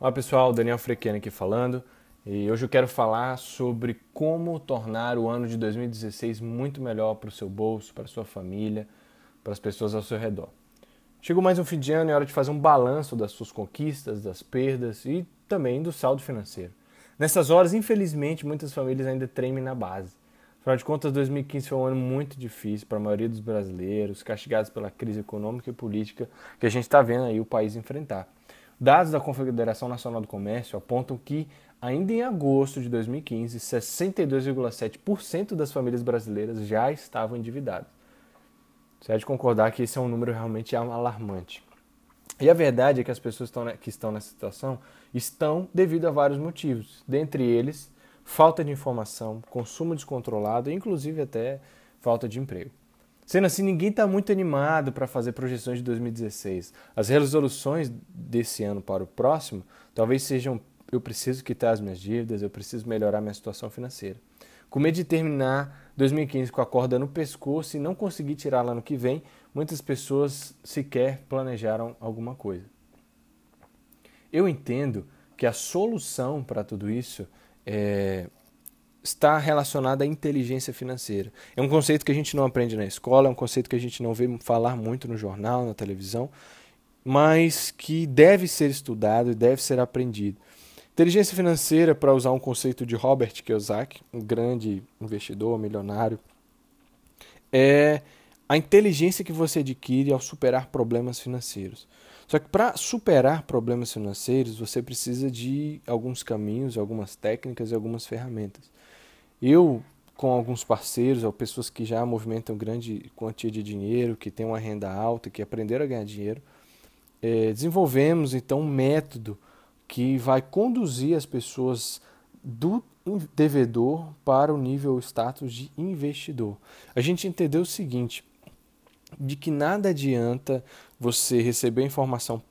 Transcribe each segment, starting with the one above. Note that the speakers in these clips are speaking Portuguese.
Olá pessoal, Daniel Frequena aqui falando e hoje eu quero falar sobre como tornar o ano de 2016 muito melhor para o seu bolso, para a sua família, para as pessoas ao seu redor. Chegou mais um fim de ano e é hora de fazer um balanço das suas conquistas, das perdas e também do saldo financeiro. Nessas horas, infelizmente, muitas famílias ainda tremem na base. Afinal de contas, 2015 foi um ano muito difícil para a maioria dos brasileiros, castigados pela crise econômica e política que a gente está vendo aí o país enfrentar. Dados da Confederação Nacional do Comércio apontam que, ainda em agosto de 2015, 62,7% das famílias brasileiras já estavam endividadas. Você há de concordar que esse é um número realmente alarmante. E a verdade é que as pessoas que estão nessa situação estão devido a vários motivos, dentre eles falta de informação, consumo descontrolado e inclusive até falta de emprego. Sendo assim, ninguém está muito animado para fazer projeções de 2016. As resoluções desse ano para o próximo talvez sejam: eu preciso quitar as minhas dívidas, eu preciso melhorar minha situação financeira. Com medo de terminar 2015 com a corda no pescoço e não conseguir tirar lá no que vem, muitas pessoas sequer planejaram alguma coisa. Eu entendo que a solução para tudo isso é está relacionada à inteligência financeira. É um conceito que a gente não aprende na escola, é um conceito que a gente não vê falar muito no jornal, na televisão, mas que deve ser estudado e deve ser aprendido. Inteligência financeira, para usar um conceito de Robert Kiyosaki, um grande investidor, milionário, é a inteligência que você adquire ao superar problemas financeiros. Só que para superar problemas financeiros, você precisa de alguns caminhos, algumas técnicas e algumas ferramentas. Eu, com alguns parceiros, ou pessoas que já movimentam grande quantia de dinheiro, que têm uma renda alta, que aprenderam a ganhar dinheiro, é, desenvolvemos então um método que vai conduzir as pessoas do devedor para o nível status de investidor. A gente entendeu o seguinte, de que nada adianta você receber informação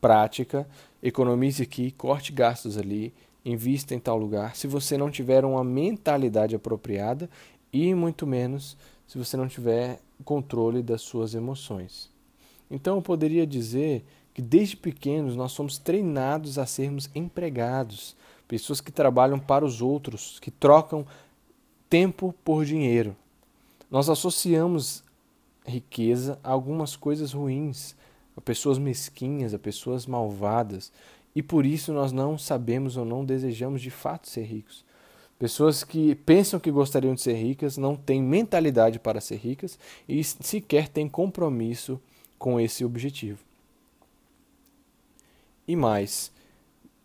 prática, economize aqui, corte gastos ali, invista em tal lugar, se você não tiver uma mentalidade apropriada e muito menos se você não tiver controle das suas emoções. Então eu poderia dizer que desde pequenos nós somos treinados a sermos empregados, pessoas que trabalham para os outros, que trocam tempo por dinheiro. Nós associamos riqueza a algumas coisas ruins, a pessoas mesquinhas, a pessoas malvadas, e por isso nós não sabemos ou não desejamos de fato ser ricos. Pessoas que pensam que gostariam de ser ricas não têm mentalidade para ser ricas e sequer têm compromisso com esse objetivo. E mais,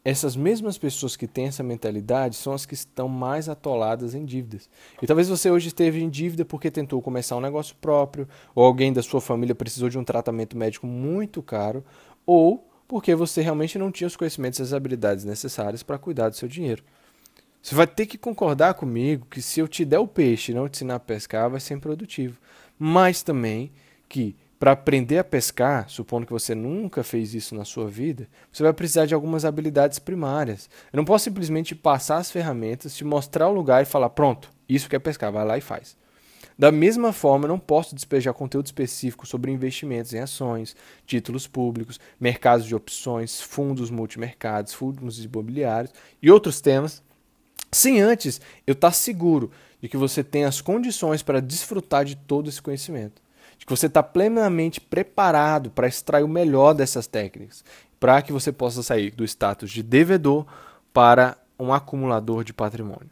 essas mesmas pessoas que têm essa mentalidade são as que estão mais atoladas em dívidas. E talvez você hoje esteve em dívida porque tentou começar um negócio próprio, ou alguém da sua família precisou de um tratamento médico muito caro, ou porque você realmente não tinha os conhecimentos e as habilidades necessárias para cuidar do seu dinheiro. Você vai ter que concordar comigo que se eu te der o peixe e não te ensinar a pescar, vai ser improdutivo. Mas também que para aprender a pescar, supondo que você nunca fez isso na sua vida, você vai precisar de algumas habilidades primárias. Eu não posso simplesmente passar as ferramentas, te mostrar o lugar e falar: pronto, isso que é pescar, vai lá e faz. Da mesma forma, não posso despejar conteúdo específico sobre investimentos em ações, títulos públicos, mercados de opções, fundos multimercados, fundos imobiliários e outros temas, sem antes eu estar seguro de que você tem as condições para desfrutar de todo esse conhecimento, de que você está plenamente preparado para extrair o melhor dessas técnicas, para que você possa sair do status de devedor para um acumulador de patrimônio.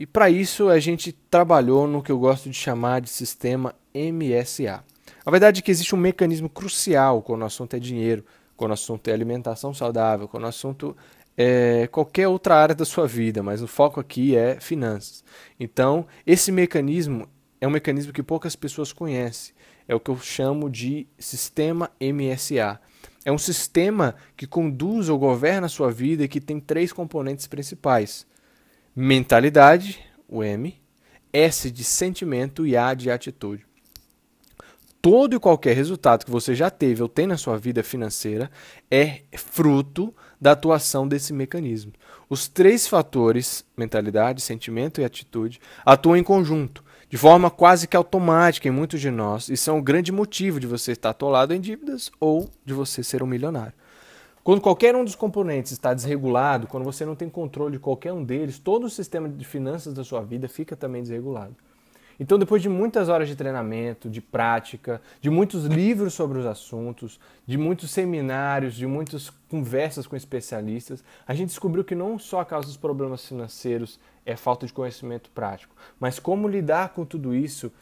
E para isso a gente trabalhou no que eu gosto de chamar de sistema MSA. A verdade é que existe um mecanismo crucial quando o assunto é dinheiro, quando o assunto é alimentação saudável, quando o assunto é qualquer outra área da sua vida, mas o foco aqui é finanças. Então, esse mecanismo é um mecanismo que poucas pessoas conhecem. É o que eu chamo de sistema MSA. É um sistema que conduz ou governa a sua vida e que tem três componentes principais: mentalidade, o M, S de sentimento e A de atitude. Todo e qualquer resultado que você já teve ou tem na sua vida financeira é fruto da atuação desse mecanismo. Os três fatores, mentalidade, sentimento e atitude, atuam em conjunto, de forma quase que automática em muitos de nós, e são o grande motivo de você estar atolado em dívidas ou de você ser um milionário. Quando qualquer um dos componentes está desregulado, quando você não tem controle de qualquer um deles, todo o sistema de finanças da sua vida fica também desregulado. Então, depois de muitas horas de treinamento, de prática, de muitos livros sobre os assuntos, de muitos seminários, de muitas conversas com especialistas, a gente descobriu que não só a causa dos problemas financeiros é falta de conhecimento prático, mas como lidar com tudo isso,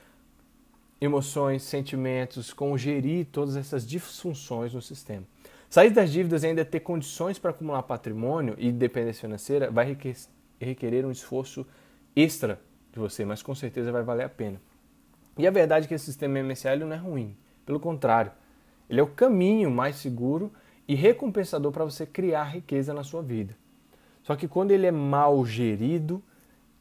emoções, sentimentos, como gerir todas essas disfunções no sistema. Sair das dívidas e ainda ter condições para acumular patrimônio e dependência financeira vai requerer um esforço extra de você, mas com certeza vai valer a pena. E a verdade é que esse sistema MSL não é ruim, pelo contrário, ele é o caminho mais seguro e recompensador para você criar riqueza na sua vida. Só que quando ele é mal gerido,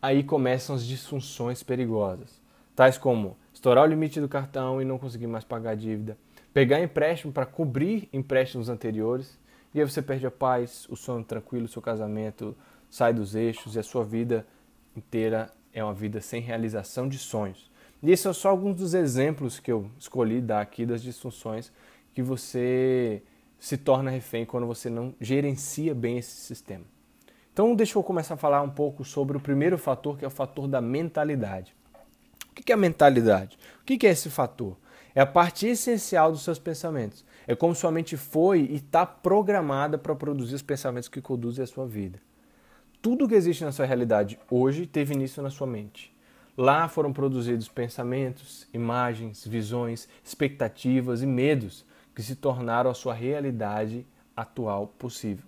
aí começam as disfunções perigosas, tais como estourar o limite do cartão e não conseguir mais pagar a dívida, pegar empréstimo para cobrir empréstimos anteriores, e aí você perde a paz, o sono tranquilo, o seu casamento sai dos eixos e a sua vida inteira é uma vida sem realização de sonhos. E esses são só alguns dos exemplos que eu escolhi dar aqui das disfunções que você se torna refém quando você não gerencia bem esse sistema. Então, deixa eu começar a falar um pouco sobre o primeiro fator, que é o fator da mentalidade. O que é a mentalidade? O que é esse fator? É a parte essencial dos seus pensamentos. É como sua mente foi e está programada para produzir os pensamentos que conduzem a sua vida. Tudo que existe na sua realidade hoje teve início na sua mente. Lá foram produzidos pensamentos, imagens, visões, expectativas e medos que se tornaram a sua realidade atual possível.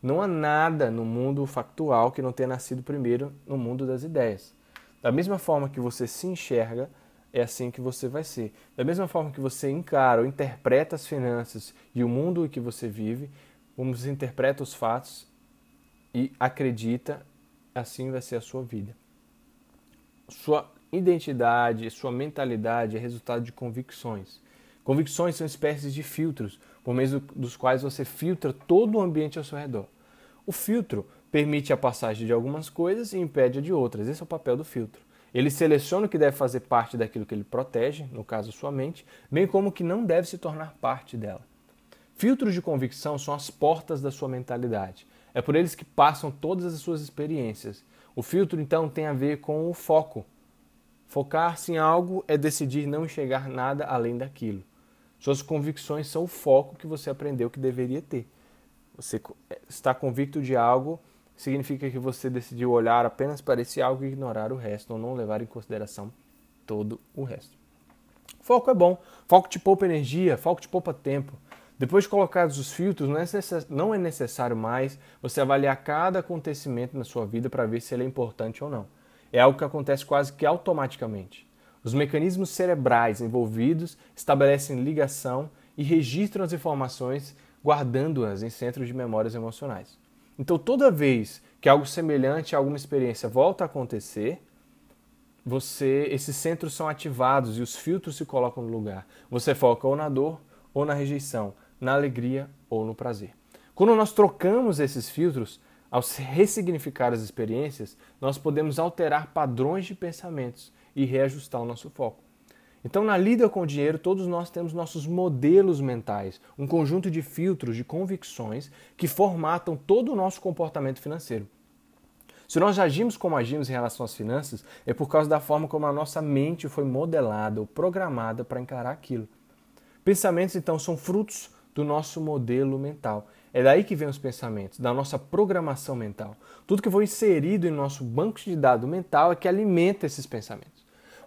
Não há nada no mundo factual que não tenha nascido primeiro no mundo das ideias. Da mesma forma que você se enxerga, é assim que você vai ser. Da mesma forma que você encara ou interpreta as finanças e o mundo em que você vive, como você interpreta os fatos, e acredita, assim vai ser a sua vida. Sua identidade, sua mentalidade é resultado de convicções. Convicções são espécies de filtros, por meio dos quais você filtra todo o ambiente ao seu redor. O filtro permite a passagem de algumas coisas e impede a de outras. Esse é o papel do filtro. Ele seleciona o que deve fazer parte daquilo que ele protege, no caso sua mente, bem como o que não deve se tornar parte dela. Filtros de convicção são as portas da sua mentalidade. É por eles que passam todas as suas experiências. O filtro, então, tem a ver com o foco. Focar-se em algo é decidir não enxergar nada além daquilo. Suas convicções são o foco que você aprendeu que deveria ter. Você é, está convicto de algo significa que você decidiu olhar apenas para esse algo e ignorar o resto, ou não levar em consideração todo o resto. Foco é bom. Foco te poupa energia, foco te poupa tempo. Depois de colocados os filtros, não é necessário mais você avaliar cada acontecimento na sua vida para ver se ele é importante ou não. É algo que acontece quase que automaticamente. Os mecanismos cerebrais envolvidos estabelecem ligação e registram as informações, guardando-as em centros de memórias emocionais. Então, toda vez que algo semelhante a alguma experiência volta a acontecer, você, esses centros são ativados e os filtros se colocam no lugar. Você foca ou na dor ou na rejeição, na alegria ou no prazer. Quando nós trocamos esses filtros, ao ressignificar as experiências, nós podemos alterar padrões de pensamentos e reajustar o nosso foco. Então, na lida com o dinheiro, todos nós temos nossos modelos mentais, um conjunto de filtros, de convicções que formatam todo o nosso comportamento financeiro. Se nós agimos como agimos em relação às finanças, é por causa da forma como a nossa mente foi modelada ou programada para encarar aquilo. Pensamentos, então, são frutos do nosso modelo mental. É daí que vem os pensamentos, da nossa programação mental. Tudo que foi inserido em nosso banco de dados mental é que alimenta esses pensamentos.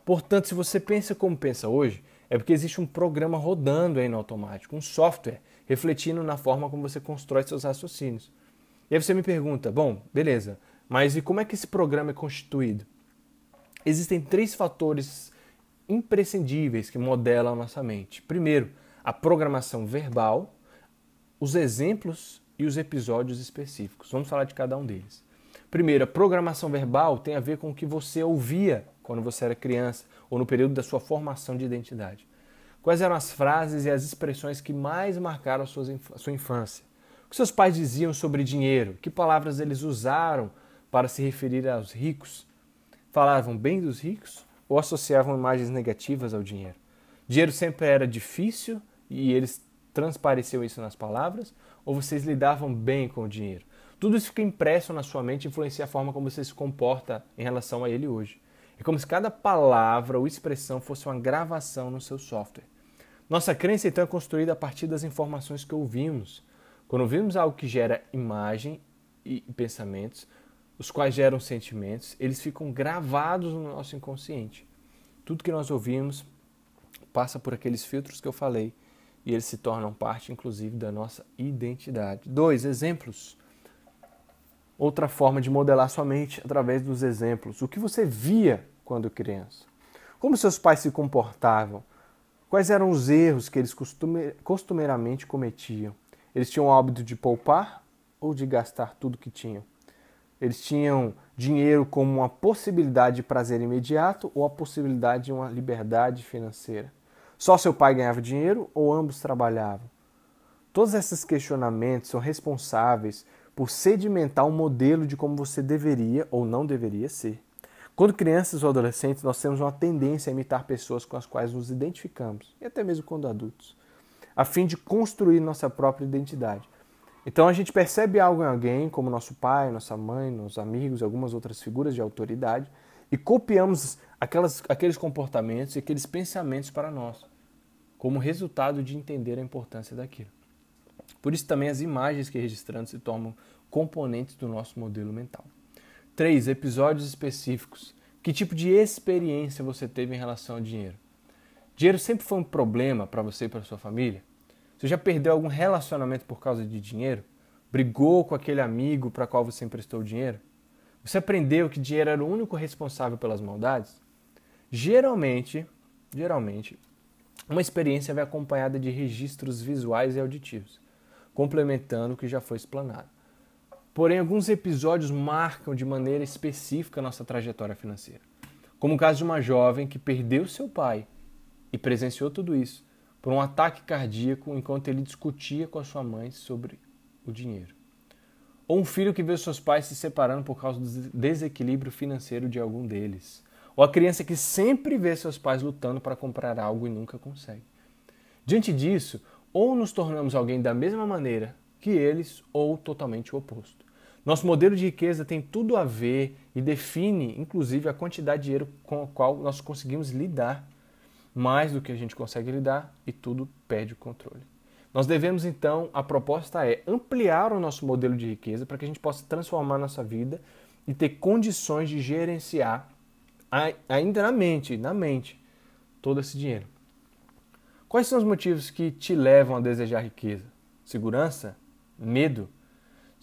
Portanto, se você pensa como pensa hoje, é porque existe um programa rodando aí no automático, um software refletindo na forma como você constrói seus raciocínios. E aí você me pergunta, bom, beleza, mas e como é que esse programa é constituído? Existem três fatores imprescindíveis que modelam a nossa mente. Primeiro, a programação verbal, os exemplos e os episódios específicos. Vamos falar de cada um deles. Primeiro, a programação verbal tem a ver com o que você ouvia quando você era criança ou no período da sua formação de identidade. Quais eram as frases e as expressões que mais marcaram a sua, infância? O que seus pais diziam sobre dinheiro? Que palavras eles usaram para se referir aos ricos? Falavam bem dos ricos ou associavam imagens negativas ao dinheiro? Dinheiro sempre era difícil e eles transpareciam isso nas palavras, ou vocês lidavam bem com o dinheiro? Tudo isso fica impresso na sua mente e influencia a forma como você se comporta em relação a ele hoje. É como se cada palavra ou expressão fosse uma gravação no seu software. Nossa crença então é construída a partir das informações que ouvimos. Quando ouvimos algo que gera imagem e pensamentos, os quais geram sentimentos, eles ficam gravados no nosso inconsciente. Tudo que nós ouvimos passa por aqueles filtros que eu falei e eles se tornam parte, inclusive, da nossa identidade. Dois exemplos. Outra forma de modelar sua mente através dos exemplos. O que você via quando criança? Como seus pais se comportavam? Quais eram os erros que eles costumeiramente cometiam? Eles tinham o hábito de poupar ou de gastar tudo que tinham? Eles tinham dinheiro como uma possibilidade de prazer imediato ou a possibilidade de uma liberdade financeira? Só seu pai ganhava dinheiro ou ambos trabalhavam? Todos esses questionamentos são responsáveis por sedimentar um modelo de como você deveria ou não deveria ser. Quando crianças ou adolescentes, nós temos uma tendência a imitar pessoas com as quais nos identificamos, e até mesmo quando adultos, a fim de construir nossa própria identidade. Então a gente percebe algo em alguém, como nosso pai, nossa mãe, nossos amigos, algumas outras figuras de autoridade, e copiamos aquelas, aqueles comportamentos e aqueles pensamentos para nós, como resultado de entender a importância daquilo. Por isso também as imagens que registramos se tornam componentes do nosso modelo mental. 3. Episódios específicos. Que tipo de experiência você teve em relação ao dinheiro? Dinheiro sempre foi um problema para você e para sua família? Você já perdeu algum relacionamento por causa de dinheiro? Brigou com aquele amigo para qual você emprestou dinheiro? Você aprendeu que dinheiro era o único responsável pelas maldades? Geralmente, geralmente, uma experiência vem acompanhada de registros visuais e auditivos, complementando o que já foi explanado. Porém, alguns episódios marcam de maneira específica nossa trajetória financeira. Como o caso de uma jovem que perdeu seu pai e presenciou tudo isso por um ataque cardíaco enquanto ele discutia com a sua mãe sobre o dinheiro. Ou um filho que vê seus pais se separando por causa do desequilíbrio financeiro de algum deles. Ou a criança que sempre vê seus pais lutando para comprar algo e nunca consegue. Diante disso, ou nos tornamos alguém da mesma maneira que eles, ou totalmente o oposto. Nosso modelo de riqueza tem tudo a ver e define, inclusive, a quantidade de dinheiro com a qual nós conseguimos lidar mais do que a gente consegue lidar e tudo perde o controle. Nós devemos então, a proposta é ampliar o nosso modelo de riqueza para que a gente possa transformar nossa vida e ter condições de gerenciar ainda na mente, na mente, todo esse dinheiro. Quais são os motivos que te levam a desejar riqueza? Segurança? Medo?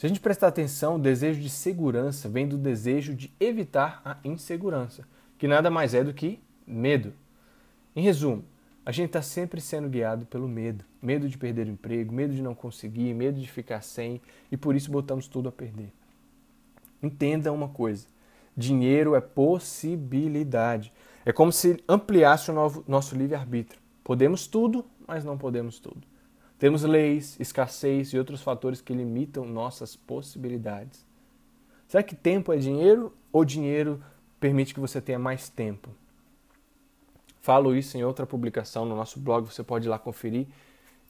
Se a gente prestar atenção, o desejo de segurança vem do desejo de evitar a insegurança, que nada mais é do que medo. Em resumo, a gente está sempre sendo guiado pelo medo. Medo de perder o emprego, medo de não conseguir, medo de ficar sem e por isso botamos tudo a perder. Entenda uma coisa: dinheiro é possibilidade. É como se ampliasse o novo, nosso livre-arbítrio. Podemos tudo, mas não podemos tudo. Temos leis, escassez e outros fatores que limitam nossas possibilidades. Será que tempo é dinheiro ou dinheiro permite que você tenha mais tempo? Falo isso em outra publicação no nosso blog, você pode ir lá conferir.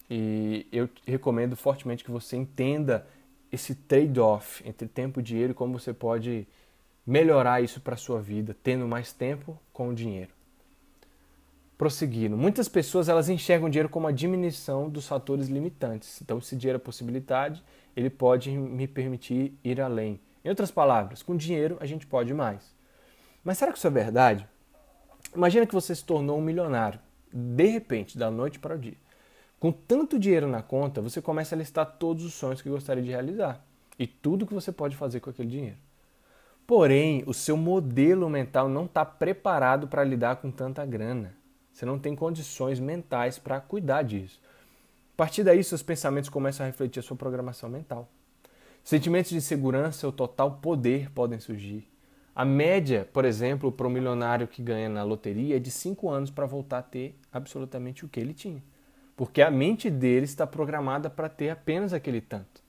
E eu recomendo fortemente que você entenda esse trade-off entre tempo e dinheiro e como você pode melhorar isso para a sua vida, tendo mais tempo com o dinheiro. Prosseguindo, muitas pessoas elas enxergam o dinheiro como a diminuição dos fatores limitantes. Então, se dinheiro é possibilidade, ele pode me permitir ir além. Em outras palavras, com dinheiro a gente pode mais. Mas será que isso é verdade? Imagina que você se tornou um milionário, de repente, da noite para o dia. Com tanto dinheiro na conta, você começa a listar todos os sonhos que gostaria de realizar e tudo que você pode fazer com aquele dinheiro. Porém, o seu modelo mental não está preparado para lidar com tanta grana. Você não tem condições mentais para cuidar disso. A partir daí, seus pensamentos começam a refletir a sua programação mental. Sentimentos de insegurança ou total poder podem surgir. A média, por exemplo, para um milionário que ganha na loteria é de 5 anos para voltar a ter absolutamente o que ele tinha. Porque a mente dele está programada para ter apenas aquele tanto.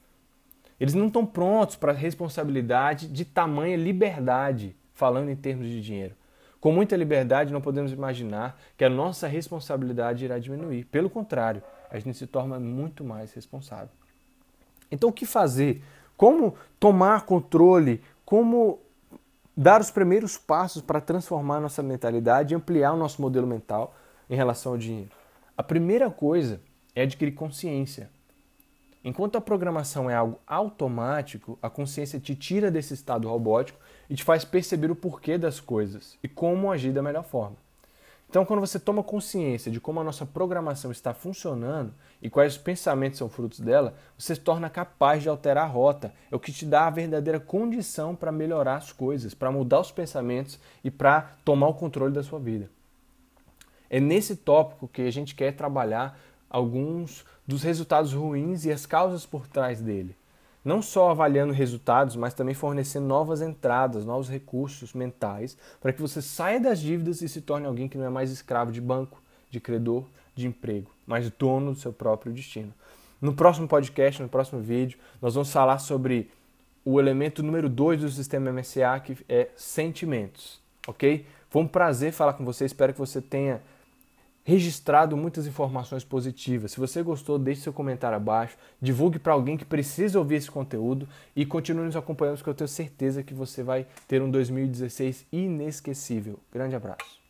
Eles não estão prontos para a responsabilidade de tamanha liberdade, falando em termos de dinheiro. Com muita liberdade, não podemos imaginar que a nossa responsabilidade irá diminuir. Pelo contrário, a gente se torna muito mais responsável. Então, o que fazer? Como tomar controle? Como dar os primeiros passos para transformar nossa mentalidade e ampliar o nosso modelo mental em relação ao dinheiro? A primeira coisa é adquirir consciência. Enquanto a programação é algo automático, a consciência te tira desse estado robótico e te faz perceber o porquê das coisas e como agir da melhor forma. Então, quando você toma consciência de como a nossa programação está funcionando e quais pensamentos são frutos dela, você se torna capaz de alterar a rota. É o que te dá a verdadeira condição para melhorar as coisas, para mudar os pensamentos e para tomar o controle da sua vida. É nesse tópico que a gente quer trabalhar alguns dos resultados ruins e as causas por trás dele não só avaliando resultados, mas também fornecendo novas entradas, novos recursos mentais, para que você saia das dívidas e se torne alguém que não é mais escravo de banco, de credor, de emprego, mas dono do seu próprio destino. No próximo podcast, no próximo vídeo, nós vamos falar sobre o elemento número 2 do sistema MSA, que é sentimentos, ok? Foi um prazer falar com você, espero que você tenha registrado muitas informações positivas. Se você gostou, deixe seu comentário abaixo, divulgue para alguém que precisa ouvir esse conteúdo e continue nos acompanhando, porque eu tenho certeza que você vai ter um 2016 inesquecível. Grande abraço.